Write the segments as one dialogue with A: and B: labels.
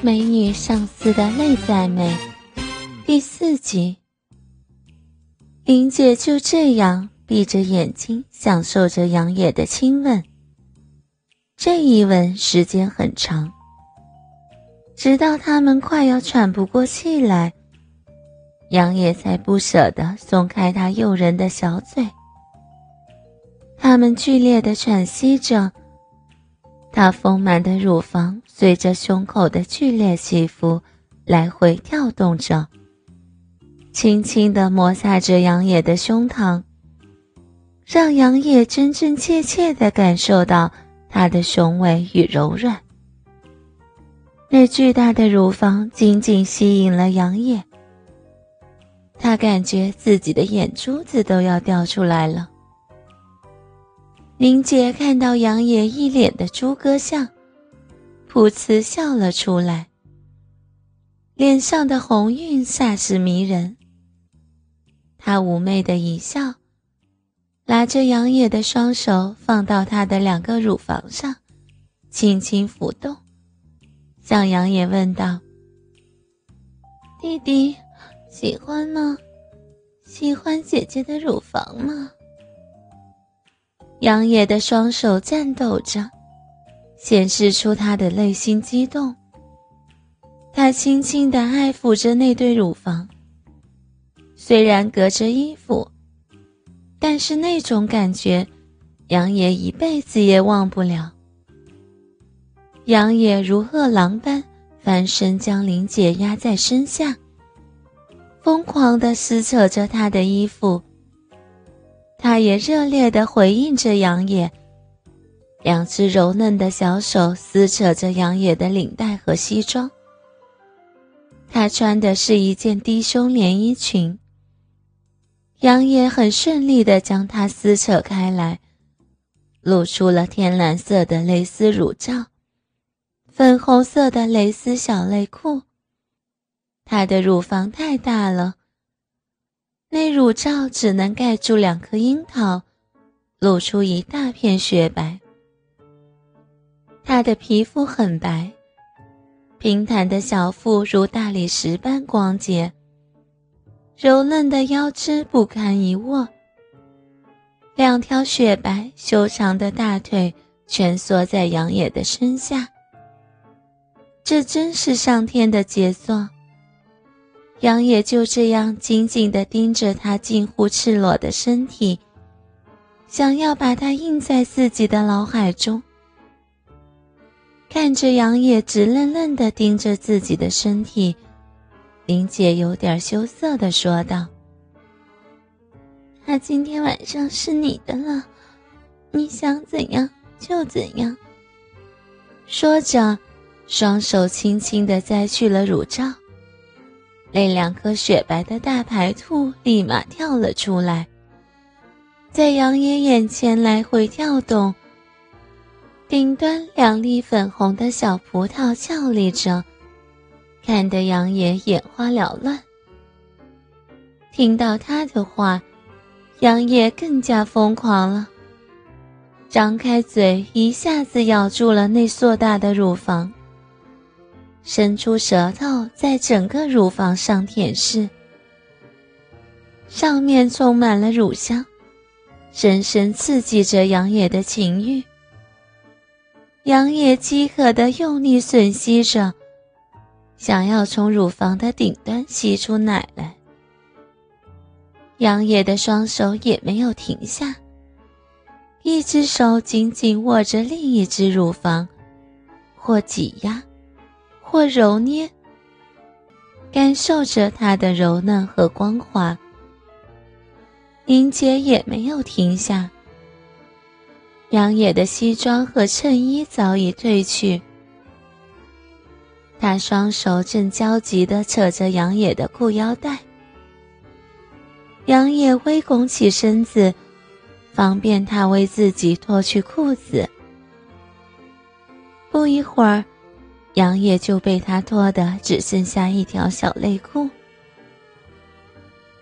A: 美女上司的泪在美，第四集。林姐就这样闭着眼睛享受着杨野的亲吻。这一吻时间很长，直到他们快要喘不过气来，杨野才不舍得松开他诱人的小嘴。他们剧烈的喘息着。她丰满的乳房随着胸口的剧烈起伏来回跳动着，轻轻地摩擦着杨野的胸膛，让杨野真真切切地感受到他的雄伟与柔软。那巨大的乳房紧紧吸引了杨野，他感觉自己的眼珠子都要掉出来了。林杰看到杨野一脸的猪哥相，噗呲笑了出来，脸上的红晕煞是迷人。他妩媚的一笑，拉着杨野的双手放到他的两个乳房上，轻轻抚动，向杨野问道：“弟弟，喜欢吗？喜欢姐姐的乳房吗？”杨野的双手颤抖着，显示出他的内心激动。他轻轻地爱抚着那对乳房，虽然隔着衣服，但是那种感觉，杨野一辈子也忘不了。杨野如饿狼般翻身，将林姐压在身下，疯狂地撕扯着她的衣服。他也热烈地回应着杨野，两只柔嫩的小手撕扯着杨野的领带和西装。他穿的是一件低胸连衣裙。杨野很顺利地将它撕扯开来，露出了天蓝色的蕾丝乳罩，粉红色的蕾丝小内裤。她的乳房太大了。那乳罩只能盖住两颗樱桃，露出一大片雪白。她的皮肤很白，平坦的小腹如大理石般光洁，柔嫩的腰肢不堪一握。两条雪白修长的大腿蜷缩在杨野的身下，这真是上天的杰作。杨野就这样紧紧地盯着他近乎赤裸的身体，想要把它印在自己的脑海中。看着杨野直愣愣地盯着自己的身体，林姐有点羞涩地说道：“他今天晚上是你的了，你想怎样就怎样。”说着，双手轻轻地摘去了乳罩。那两颗雪白的大白兔立马跳了出来，在杨野眼前来回跳动。顶端两粒粉红的小葡萄俏丽着，看得杨野眼花缭乱。听到他的话，杨野更加疯狂了，张开嘴一下子咬住了那硕大的乳房。伸出舌头，在整个乳房上舔舐，上面充满了乳香，深深刺激着杨野的情欲。杨野饥渴的用力吮吸着，想要从乳房的顶端吸出奶来。杨野的双手也没有停下，一只手紧紧握着另一只乳房，或挤压。或揉捏，感受着它的柔嫩和光滑。林杰也没有停下。杨野的西装和衬衣早已褪去，他双手正焦急地扯着杨野的裤腰带。杨野微拱起身子，方便他为自己脱去裤子。不一会儿。杨野就被他脱得只剩下一条小内裤，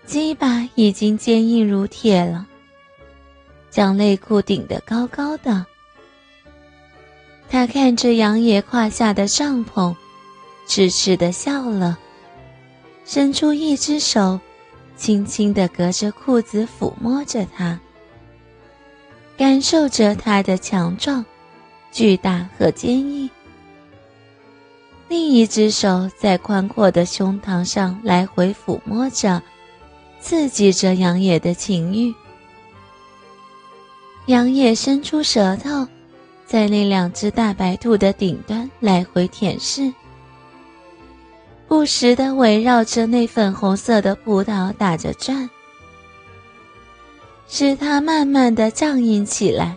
A: 鸡巴已经坚硬如铁了，将内裤顶得高高的。他看着杨野胯下的帐篷，痴痴的笑了，伸出一只手，轻轻的隔着裤子抚摸着他，感受着他的强壮、巨大和坚毅。另一只手在宽阔的胸膛上来回抚摸着，刺激着杨野的情欲。杨野伸出舌头，在那两只大白兔的顶端来回舔舐，不时的围绕着那粉红色的葡萄打着转，使它慢慢的胀硬起来。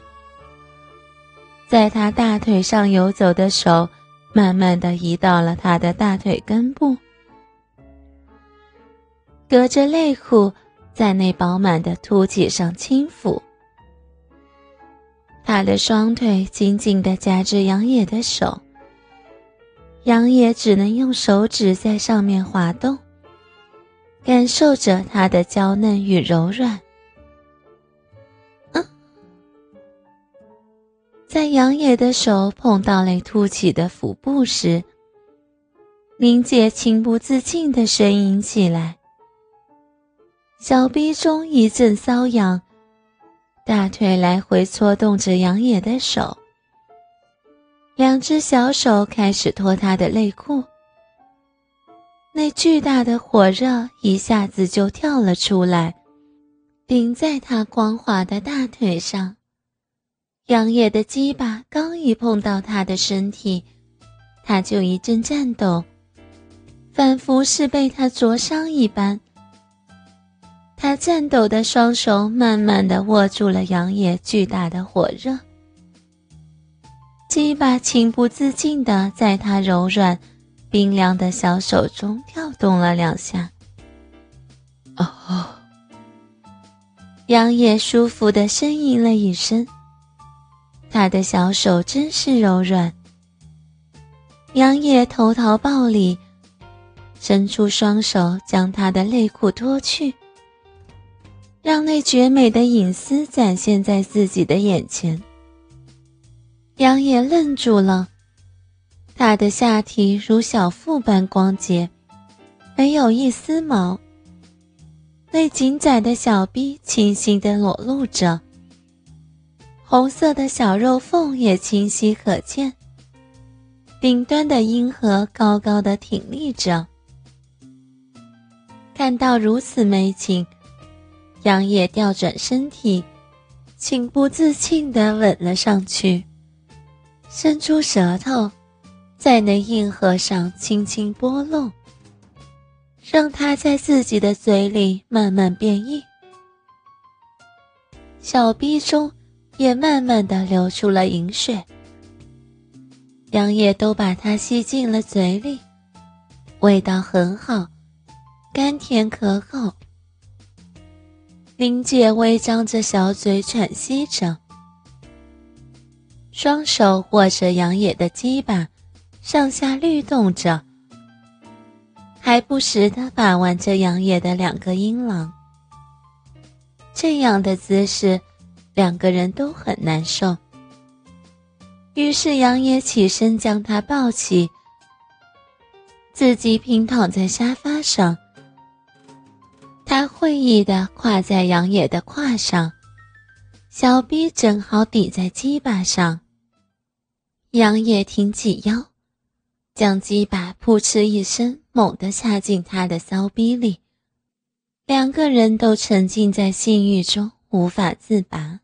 A: 在他大腿上游走的手。慢慢的移到了他的大腿根部，隔着内裤在那饱满的凸起上轻抚。他的双腿紧紧的夹着杨野的手，杨野只能用手指在上面滑动，感受着他的娇嫩与柔软。在杨野的手碰到那凸起的腹部时，林姐情不自禁地呻吟起来。小臂中一阵瘙痒，大腿来回搓动着杨野的手，两只小手开始脱他的内裤。那巨大的火热一下子就跳了出来，顶在他光滑的大腿上。杨野的鸡巴刚一碰到他的身体，他就一阵颤抖，仿佛是被他灼伤一般。他颤抖的双手慢慢的握住了杨野巨大的火热，鸡巴情不自禁的在他柔软、冰凉的小手中跳动了两下。
B: 哦，
A: 杨野舒服的呻吟了一声。他的小手真是柔软。杨野投桃报李，伸出双手将他的内裤脱去，让那绝美的隐私展现在自己的眼前。杨野愣住了，他的下体如小腹般光洁，没有一丝毛，那紧窄的小臂清晰地裸露着。红色的小肉缝也清晰可见，顶端的阴核高高的挺立着。看到如此美景，杨野调转身体，情不自禁地吻了上去，伸出舌头，在那硬核上轻轻拨弄，让它在自己的嘴里慢慢变硬，小臂中。也慢慢的流出了饮水，杨野都把它吸进了嘴里，味道很好，甘甜可口。林姐微张着小嘴喘息着，双手握着杨野的鸡巴，上下律动着，还不时的把玩着杨野的两个阴囊。这样的姿势。两个人都很难受，于是杨野起身将她抱起，自己平躺在沙发上。他会意的跨在杨野的胯上，小臂正好抵在鸡巴上。杨野挺起腰，将鸡巴扑哧一声猛地插进他的骚逼里，两个人都沉浸在性欲中，无法自拔。